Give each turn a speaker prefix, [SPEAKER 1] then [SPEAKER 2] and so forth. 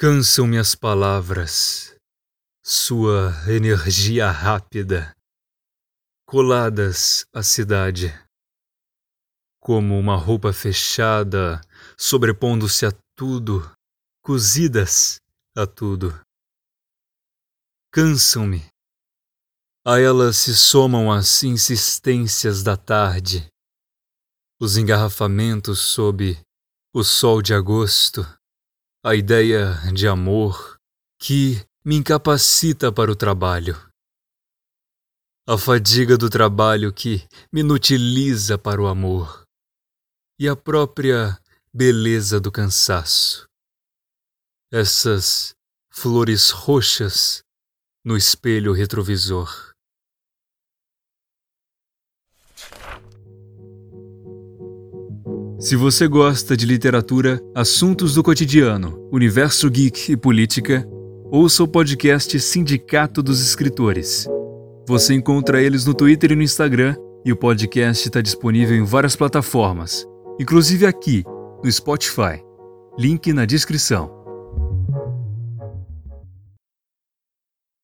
[SPEAKER 1] Cansam-me as palavras, sua energia rápida, coladas à cidade, como uma roupa fechada, sobrepondo-se a tudo, cozidas a tudo. Cansam-me. A elas se somam as insistências da tarde, os engarrafamentos sob o sol de agosto a ideia de amor que me incapacita para o trabalho, a fadiga do trabalho que me inutiliza para o amor e a própria beleza do cansaço. Essas flores roxas no espelho retrovisor. Se você gosta de literatura, assuntos do cotidiano, universo geek e política, ouça o podcast Sindicato dos Escritores. Você encontra eles no Twitter e no Instagram, e o podcast está disponível em várias plataformas, inclusive aqui, no Spotify. Link na descrição.